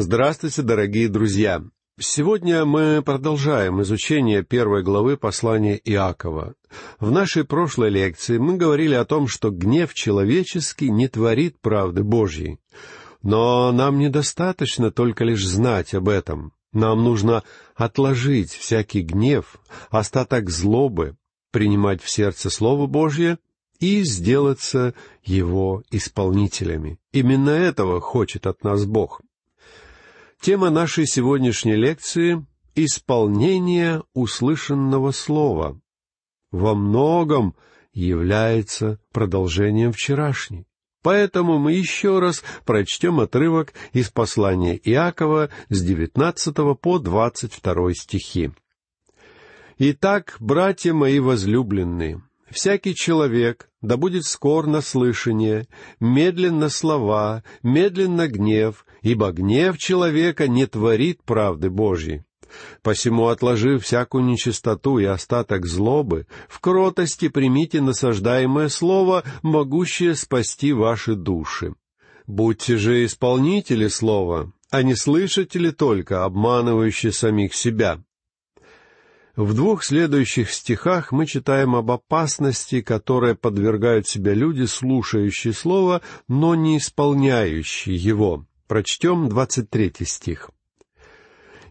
Здравствуйте, дорогие друзья! Сегодня мы продолжаем изучение первой главы послания Иакова. В нашей прошлой лекции мы говорили о том, что гнев человеческий не творит правды Божьей. Но нам недостаточно только лишь знать об этом. Нам нужно отложить всякий гнев, остаток злобы, принимать в сердце Слово Божье и сделаться его исполнителями. Именно этого хочет от нас Бог. Тема нашей сегодняшней лекции — исполнение услышанного слова. Во многом является продолжением вчерашней. Поэтому мы еще раз прочтем отрывок из послания Иакова с 19 по 22 стихи. «Итак, братья мои возлюбленные, всякий человек да будет скор на слышание, медленно слова, медленно гнев, ибо гнев человека не творит правды Божьей. Посему, отложив всякую нечистоту и остаток злобы, в кротости примите насаждаемое слово, могущее спасти ваши души. Будьте же исполнители слова, а не слышатели только, обманывающие самих себя. В двух следующих стихах мы читаем об опасности, которой подвергают себя люди, слушающие Слово, но не исполняющие его. Прочтем двадцать третий стих.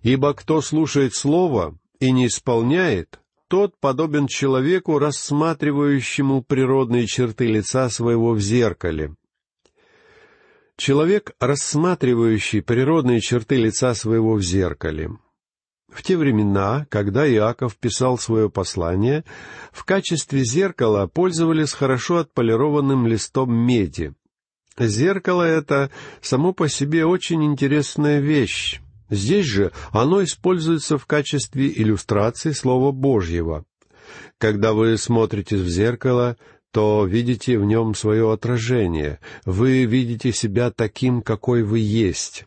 Ибо кто слушает слово и не исполняет, тот подобен человеку, рассматривающему природные черты лица своего в зеркале. Человек, рассматривающий природные черты лица своего в зеркале. В те времена, когда Иаков писал свое послание, в качестве зеркала пользовались хорошо отполированным листом меди. Зеркало это само по себе очень интересная вещь. Здесь же оно используется в качестве иллюстрации Слова Божьего. Когда вы смотрите в зеркало, то видите в нем свое отражение, вы видите себя таким, какой вы есть.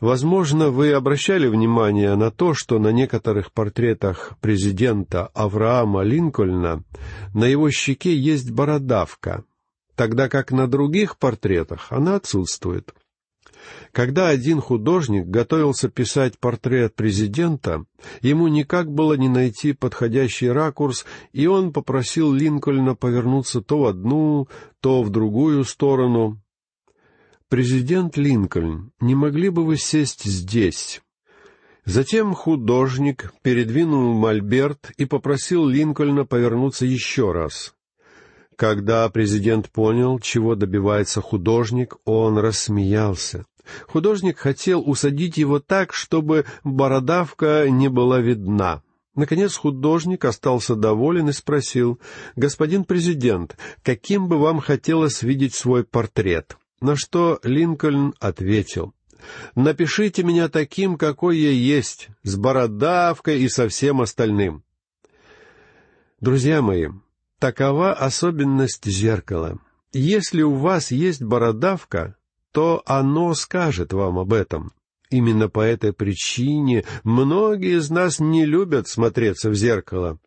Возможно, вы обращали внимание на то, что на некоторых портретах президента Авраама Линкольна на его щеке есть бородавка, тогда как на других портретах она отсутствует. Когда один художник готовился писать портрет президента, ему никак было не найти подходящий ракурс, и он попросил Линкольна повернуться то в одну, то в другую сторону. «Президент Линкольн, не могли бы вы сесть здесь?» Затем художник передвинул мольберт и попросил Линкольна повернуться еще раз. Когда президент понял, чего добивается художник, он рассмеялся. Художник хотел усадить его так, чтобы бородавка не была видна. Наконец художник остался доволен и спросил, «Господин президент, каким бы вам хотелось видеть свой портрет?» На что Линкольн ответил, «Напишите меня таким, какой я есть, с бородавкой и со всем остальным». Друзья мои, такова особенность зеркала. Если у вас есть бородавка, то оно скажет вам об этом. Именно по этой причине многие из нас не любят смотреться в зеркало.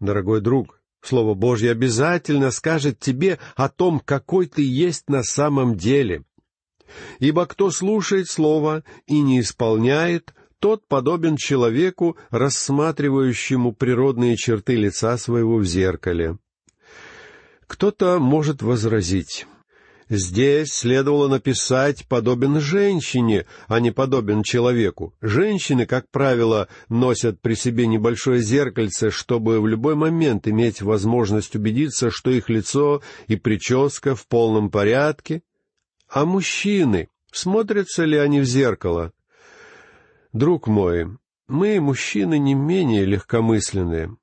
Дорогой друг, Слово Божье обязательно скажет тебе о том, какой ты есть на самом деле. Ибо кто слушает Слово и не исполняет, тот подобен человеку, рассматривающему природные черты лица своего в зеркале. Кто-то может возразить, Здесь следовало написать «подобен женщине», а не «подобен человеку». Женщины, как правило, носят при себе небольшое зеркальце, чтобы в любой момент иметь возможность убедиться, что их лицо и прическа в полном порядке. А мужчины, смотрятся ли они в зеркало? Друг мой, мы, мужчины, не менее легкомысленные.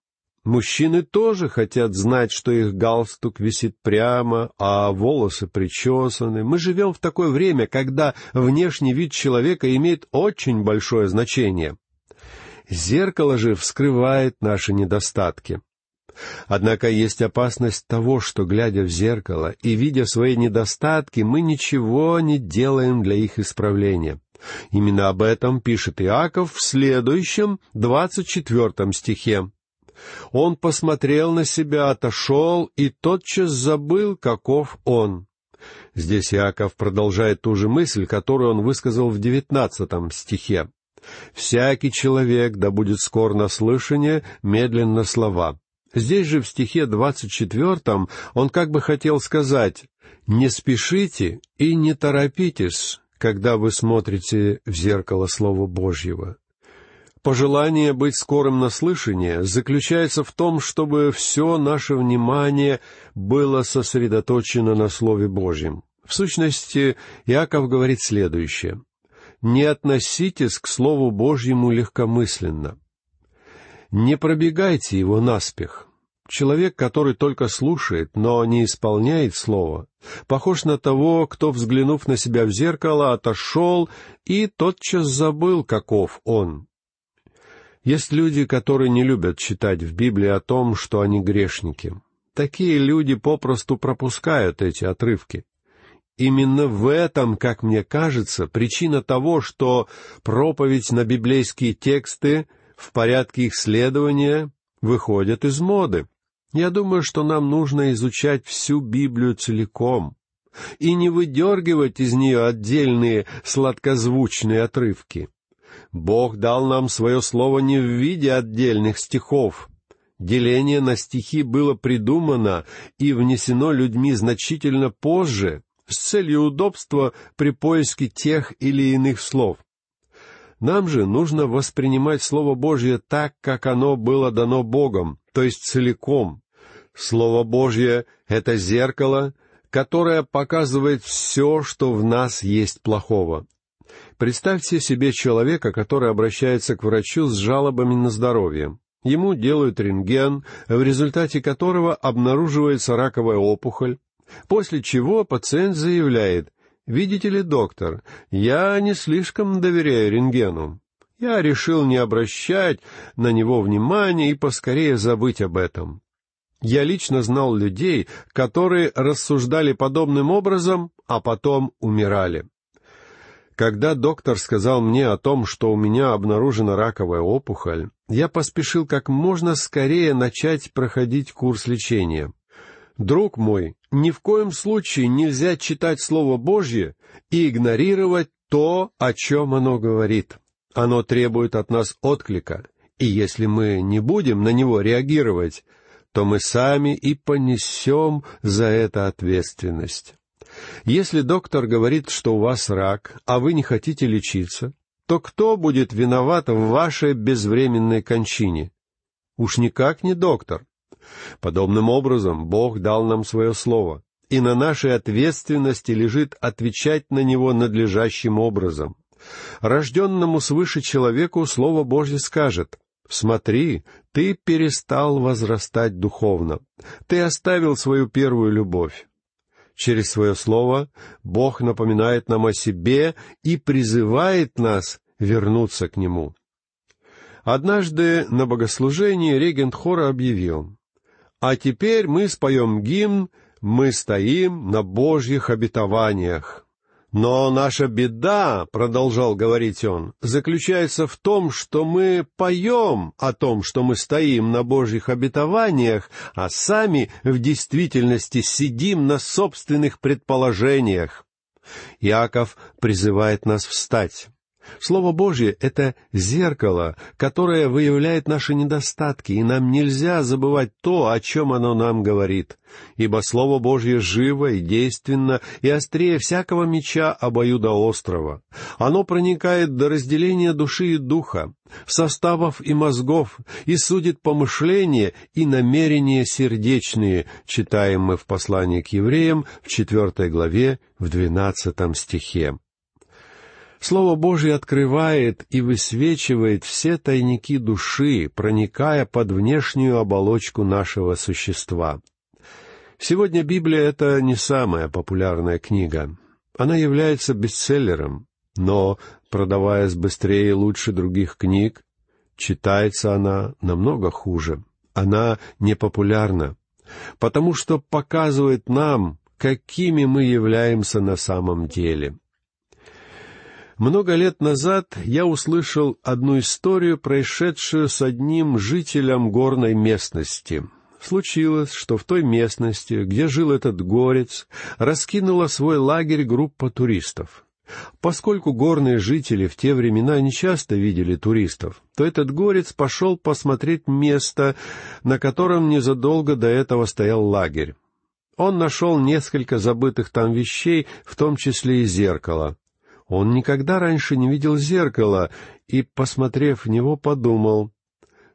Мужчины тоже хотят знать, что их галстук висит прямо, а волосы причесаны. Мы живем в такое время, когда внешний вид человека имеет очень большое значение. Зеркало же вскрывает наши недостатки. Однако есть опасность того, что, глядя в зеркало и видя свои недостатки, мы ничего не делаем для их исправления. Именно об этом пишет Иаков в следующем, двадцать четвертом стихе. Он посмотрел на себя, отошел и тотчас забыл, каков он. Здесь Иаков продолжает ту же мысль, которую он высказал в девятнадцатом стихе. «Всякий человек, да будет скор на слышание, медленно слова». Здесь же в стихе двадцать четвертом он как бы хотел сказать «Не спешите и не торопитесь, когда вы смотрите в зеркало Слова Божьего». Пожелание быть скорым на слышание заключается в том, чтобы все наше внимание было сосредоточено на Слове Божьем. В сущности, Иаков говорит следующее. «Не относитесь к Слову Божьему легкомысленно. Не пробегайте его наспех. Человек, который только слушает, но не исполняет Слово, похож на того, кто, взглянув на себя в зеркало, отошел и тотчас забыл, каков он. Есть люди, которые не любят читать в Библии о том, что они грешники. Такие люди попросту пропускают эти отрывки. Именно в этом, как мне кажется, причина того, что проповедь на библейские тексты в порядке их следования выходят из моды. Я думаю, что нам нужно изучать всю Библию целиком и не выдергивать из нее отдельные сладкозвучные отрывки. Бог дал нам свое слово не в виде отдельных стихов. Деление на стихи было придумано и внесено людьми значительно позже, с целью удобства при поиске тех или иных слов. Нам же нужно воспринимать Слово Божье так, как оно было дано Богом, то есть целиком. Слово Божье — это зеркало, которое показывает все, что в нас есть плохого. Представьте себе человека, который обращается к врачу с жалобами на здоровье. Ему делают рентген, в результате которого обнаруживается раковая опухоль, после чего пациент заявляет, «Видите ли, доктор, я не слишком доверяю рентгену. Я решил не обращать на него внимания и поскорее забыть об этом». Я лично знал людей, которые рассуждали подобным образом, а потом умирали. Когда доктор сказал мне о том, что у меня обнаружена раковая опухоль, я поспешил как можно скорее начать проходить курс лечения. Друг мой, ни в коем случае нельзя читать Слово Божье и игнорировать то, о чем оно говорит. Оно требует от нас отклика, и если мы не будем на него реагировать, то мы сами и понесем за это ответственность. Если доктор говорит, что у вас рак, а вы не хотите лечиться, то кто будет виноват в вашей безвременной кончине? Уж никак не доктор. Подобным образом Бог дал нам свое слово, и на нашей ответственности лежит отвечать на него надлежащим образом. Рожденному свыше человеку Слово Божье скажет, «Смотри, ты перестал возрастать духовно, ты оставил свою первую любовь. Через свое слово Бог напоминает нам о себе и призывает нас вернуться к Нему. Однажды на богослужении регент хора объявил, «А теперь мы споем гимн «Мы стоим на Божьих обетованиях». Но наша беда, — продолжал говорить он, — заключается в том, что мы поем о том, что мы стоим на Божьих обетованиях, а сами в действительности сидим на собственных предположениях. Иаков призывает нас встать. Слово Божье — это зеркало, которое выявляет наши недостатки, и нам нельзя забывать то, о чем оно нам говорит. Ибо Слово Божье живо и действенно, и острее всякого меча обоюдоострого. Оно проникает до разделения души и духа, составов и мозгов, и судит помышления и намерения сердечные, читаем мы в послании к евреям в четвертой главе, в двенадцатом стихе. Слово Божье открывает и высвечивает все тайники души, проникая под внешнюю оболочку нашего существа. Сегодня Библия — это не самая популярная книга. Она является бестселлером, но, продаваясь быстрее и лучше других книг, читается она намного хуже. Она непопулярна, потому что показывает нам, какими мы являемся на самом деле — много лет назад я услышал одну историю, происшедшую с одним жителем горной местности. случилось, что в той местности, где жил этот горец, раскинула свой лагерь группа туристов. Поскольку горные жители в те времена не часто видели туристов, то этот горец пошел посмотреть место, на котором незадолго до этого стоял лагерь. Он нашел несколько забытых там вещей, в том числе и зеркало. Он никогда раньше не видел зеркала и, посмотрев в него, подумал,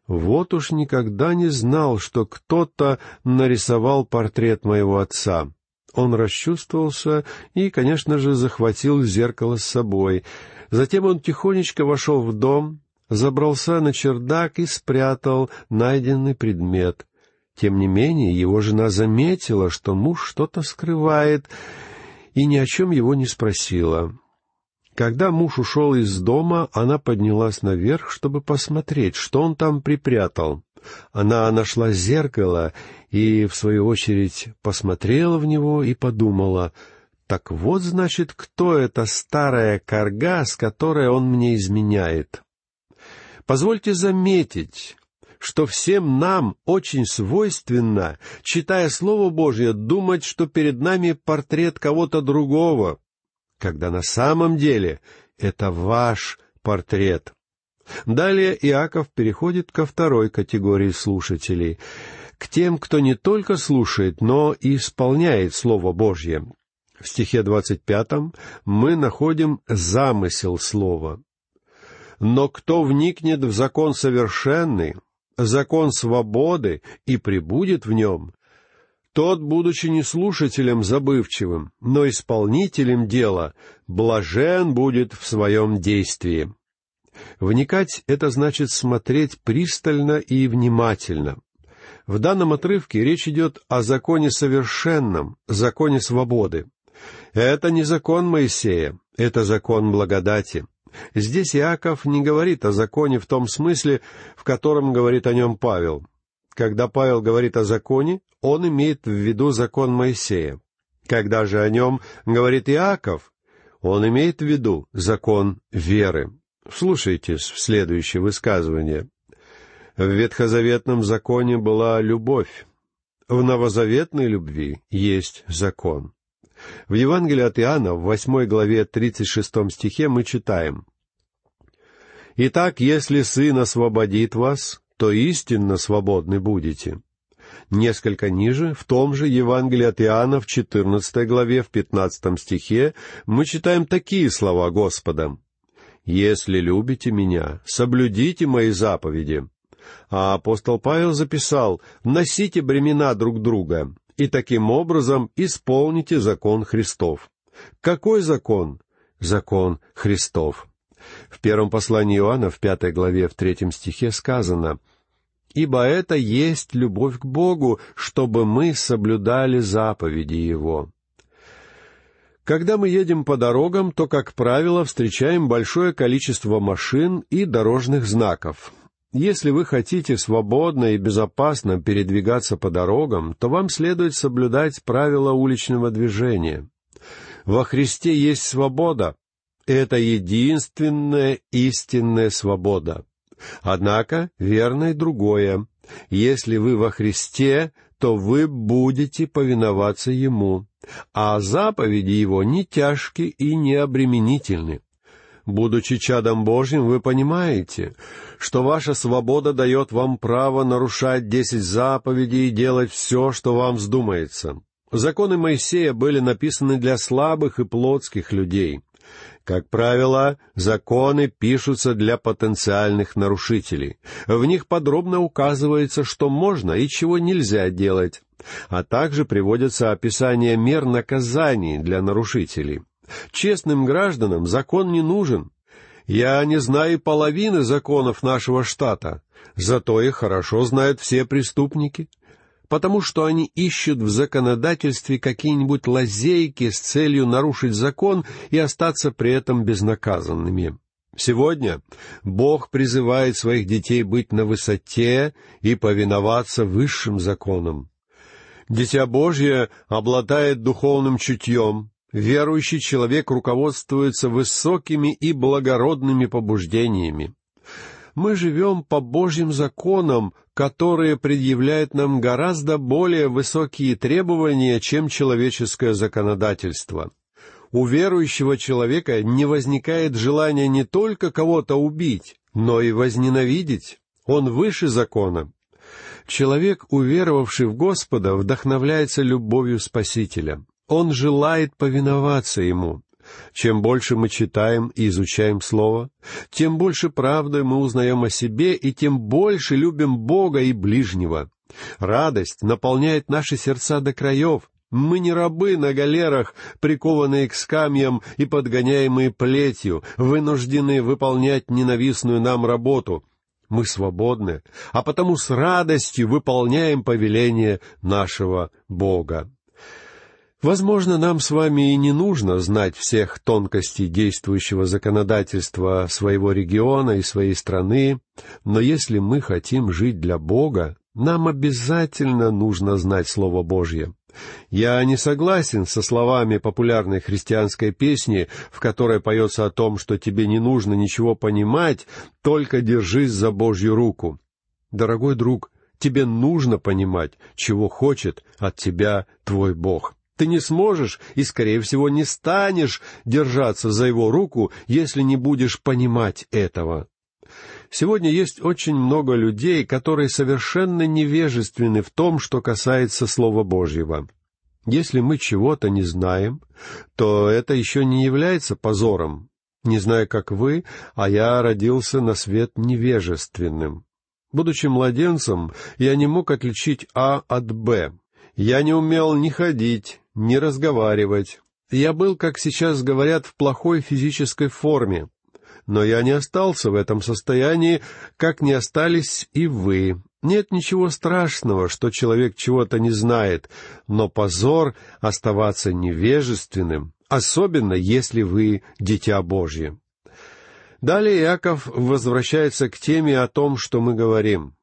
«Вот уж никогда не знал, что кто-то нарисовал портрет моего отца». Он расчувствовался и, конечно же, захватил зеркало с собой. Затем он тихонечко вошел в дом, забрался на чердак и спрятал найденный предмет. Тем не менее, его жена заметила, что муж что-то скрывает, и ни о чем его не спросила. Когда муж ушел из дома, она поднялась наверх, чтобы посмотреть, что он там припрятал. Она нашла зеркало и, в свою очередь, посмотрела в него и подумала, «Так вот, значит, кто эта старая корга, с которой он мне изменяет?» Позвольте заметить, что всем нам очень свойственно, читая Слово Божье, думать, что перед нами портрет кого-то другого, когда на самом деле это ваш портрет. Далее Иаков переходит ко второй категории слушателей, к тем, кто не только слушает, но и исполняет Слово Божье. В стихе двадцать пятом мы находим замысел Слова. «Но кто вникнет в закон совершенный, закон свободы и пребудет в нем, тот, будучи не слушателем забывчивым, но исполнителем дела, блажен будет в своем действии. Вникать — это значит смотреть пристально и внимательно. В данном отрывке речь идет о законе совершенном, законе свободы. Это не закон Моисея, это закон благодати. Здесь Иаков не говорит о законе в том смысле, в котором говорит о нем Павел. Когда Павел говорит о законе, он имеет в виду закон Моисея. Когда же о нем говорит Иаков, он имеет в виду закон веры. Вслушайтесь в следующее высказывание. В ветхозаветном законе была любовь. В новозаветной любви есть закон. В Евангелии от Иоанна, в восьмой главе тридцать шестом стихе мы читаем «Итак, если Сын освободит вас, то истинно свободны будете». Несколько ниже, в том же Евангелии от Иоанна, в четырнадцатой главе, в пятнадцатом стихе, мы читаем такие слова Господа. «Если любите меня, соблюдите мои заповеди». А апостол Павел записал «Носите бремена друг друга, и таким образом исполните закон Христов. Какой закон? Закон Христов. В первом послании Иоанна, в пятой главе, в третьем стихе сказано «Ибо это есть любовь к Богу, чтобы мы соблюдали заповеди Его». Когда мы едем по дорогам, то, как правило, встречаем большое количество машин и дорожных знаков. Если вы хотите свободно и безопасно передвигаться по дорогам, то вам следует соблюдать правила уличного движения. Во Христе есть свобода. Это единственная истинная свобода. Однако верно и другое. Если вы во Христе, то вы будете повиноваться Ему, а заповеди Его не тяжки и не обременительны. Будучи чадом Божьим, вы понимаете, что ваша свобода дает вам право нарушать десять заповедей и делать все, что вам вздумается. Законы Моисея были написаны для слабых и плотских людей. Как правило, законы пишутся для потенциальных нарушителей. В них подробно указывается, что можно и чего нельзя делать, а также приводятся описания мер наказаний для нарушителей. Честным гражданам закон не нужен. Я не знаю половины законов нашего штата, зато их хорошо знают все преступники, потому что они ищут в законодательстве какие-нибудь лазейки с целью нарушить закон и остаться при этом безнаказанными. Сегодня Бог призывает своих детей быть на высоте и повиноваться высшим законам. Дитя Божье обладает духовным чутьем, Верующий человек руководствуется высокими и благородными побуждениями. мы живем по Божьим законам, которые предъявляют нам гораздо более высокие требования, чем человеческое законодательство. У верующего человека не возникает желания не только кого-то убить, но и возненавидеть. Он выше закона. Человек, уверовавший в Господа, вдохновляется любовью Спасителя. Он желает повиноваться Ему. Чем больше мы читаем и изучаем Слово, тем больше правды мы узнаем о себе и тем больше любим Бога и ближнего. Радость наполняет наши сердца до краев. Мы не рабы на галерах, прикованные к скамьям и подгоняемые плетью, вынуждены выполнять ненавистную нам работу. Мы свободны, а потому с радостью выполняем повеление нашего Бога. Возможно, нам с вами и не нужно знать всех тонкостей действующего законодательства своего региона и своей страны, но если мы хотим жить для Бога, нам обязательно нужно знать Слово Божье. Я не согласен со словами популярной христианской песни, в которой поется о том, что тебе не нужно ничего понимать, только держись за Божью руку. Дорогой друг, тебе нужно понимать, чего хочет от тебя твой Бог. Ты не сможешь и, скорее всего, не станешь держаться за его руку, если не будешь понимать этого. Сегодня есть очень много людей, которые совершенно невежественны в том, что касается Слова Божьего. Если мы чего-то не знаем, то это еще не является позором. Не знаю, как вы, а я родился на свет невежественным. Будучи младенцем, я не мог отличить А от Б. Я не умел ни ходить, ни разговаривать. Я был, как сейчас говорят, в плохой физической форме. Но я не остался в этом состоянии, как не остались и вы. Нет ничего страшного, что человек чего-то не знает, но позор оставаться невежественным, особенно если вы дитя Божье. Далее Иаков возвращается к теме о том, что мы говорим.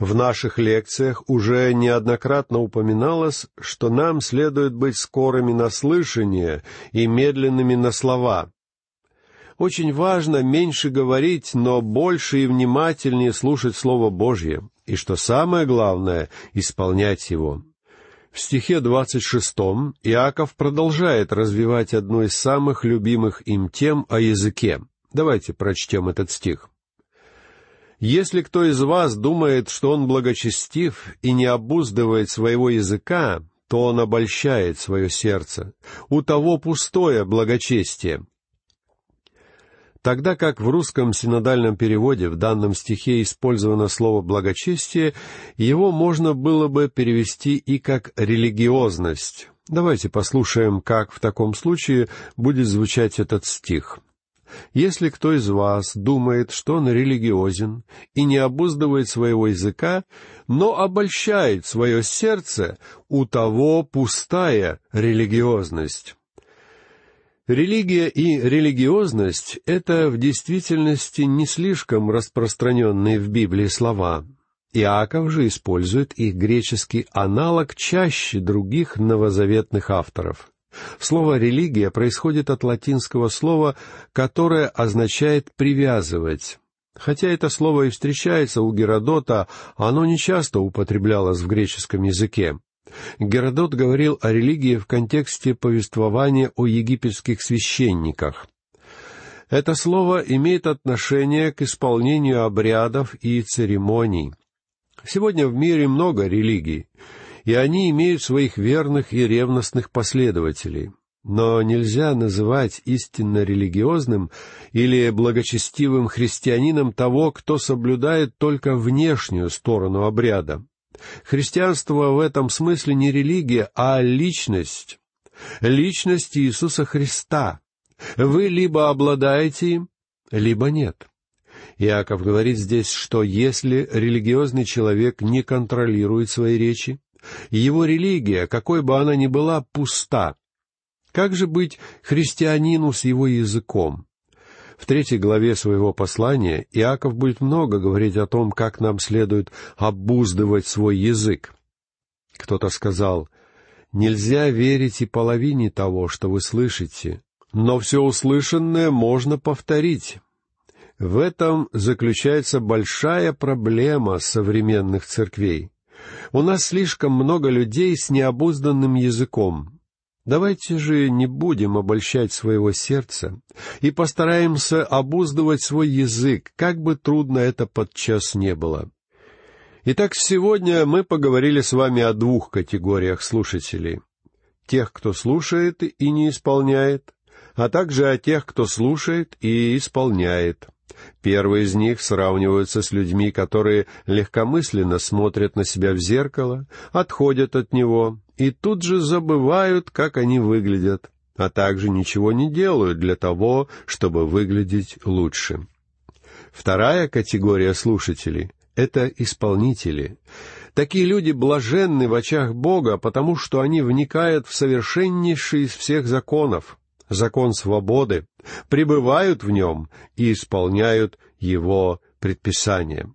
В наших лекциях уже неоднократно упоминалось, что нам следует быть скорыми на слышание и медленными на слова. Очень важно меньше говорить, но больше и внимательнее слушать Слово Божье, и, что самое главное, исполнять его. В стихе двадцать шестом Иаков продолжает развивать одну из самых любимых им тем о языке. Давайте прочтем этот стих. Если кто из вас думает, что он благочестив и не обуздывает своего языка, то он обольщает свое сердце. У того пустое благочестие. Тогда как в русском синодальном переводе в данном стихе использовано слово «благочестие», его можно было бы перевести и как «религиозность». Давайте послушаем, как в таком случае будет звучать этот стих. Если кто из вас думает, что он религиозен и не обуздывает своего языка, но обольщает свое сердце, у того пустая религиозность. Религия и религиозность — это в действительности не слишком распространенные в Библии слова. Иаков же использует их греческий аналог чаще других новозаветных авторов. Слово «религия» происходит от латинского слова, которое означает «привязывать». Хотя это слово и встречается у Геродота, оно нечасто употреблялось в греческом языке. Геродот говорил о религии в контексте повествования о египетских священниках. Это слово имеет отношение к исполнению обрядов и церемоний. Сегодня в мире много религий и они имеют своих верных и ревностных последователей. Но нельзя называть истинно религиозным или благочестивым христианином того, кто соблюдает только внешнюю сторону обряда. Христианство в этом смысле не религия, а личность. Личность Иисуса Христа. Вы либо обладаете им, либо нет. Иаков говорит здесь, что если религиозный человек не контролирует свои речи, его религия, какой бы она ни была, пуста. Как же быть христианину с его языком? В третьей главе своего послания Иаков будет много говорить о том, как нам следует обуздывать свой язык. Кто-то сказал, «Нельзя верить и половине того, что вы слышите, но все услышанное можно повторить». В этом заключается большая проблема современных церквей. У нас слишком много людей с необузданным языком. Давайте же не будем обольщать своего сердца и постараемся обуздывать свой язык, как бы трудно это подчас не было. Итак, сегодня мы поговорили с вами о двух категориях слушателей. Тех, кто слушает и не исполняет, а также о тех, кто слушает и исполняет. Первые из них сравниваются с людьми, которые легкомысленно смотрят на себя в зеркало, отходят от него и тут же забывают, как они выглядят, а также ничего не делают для того, чтобы выглядеть лучше. Вторая категория слушателей это исполнители. Такие люди блаженны в очах Бога, потому что они вникают в совершеннейший из всех законов, закон свободы, пребывают в нем и исполняют его предписания.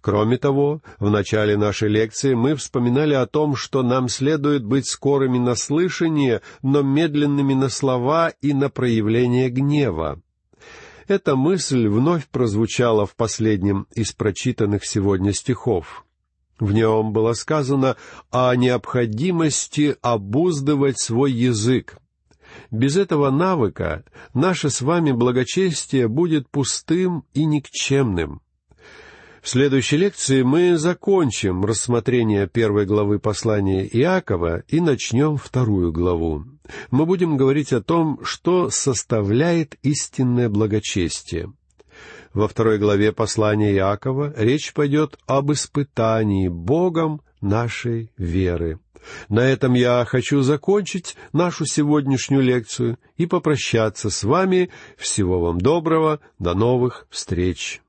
Кроме того, в начале нашей лекции мы вспоминали о том, что нам следует быть скорыми на слышание, но медленными на слова и на проявление гнева. Эта мысль вновь прозвучала в последнем из прочитанных сегодня стихов. В нем было сказано о необходимости обуздывать свой язык. Без этого навыка наше с вами благочестие будет пустым и никчемным. В следующей лекции мы закончим рассмотрение первой главы послания Иакова и начнем вторую главу. Мы будем говорить о том, что составляет истинное благочестие. Во второй главе послания Иакова речь пойдет об испытании Богом нашей веры. На этом я хочу закончить нашу сегодняшнюю лекцию и попрощаться с вами. Всего вам доброго, до новых встреч!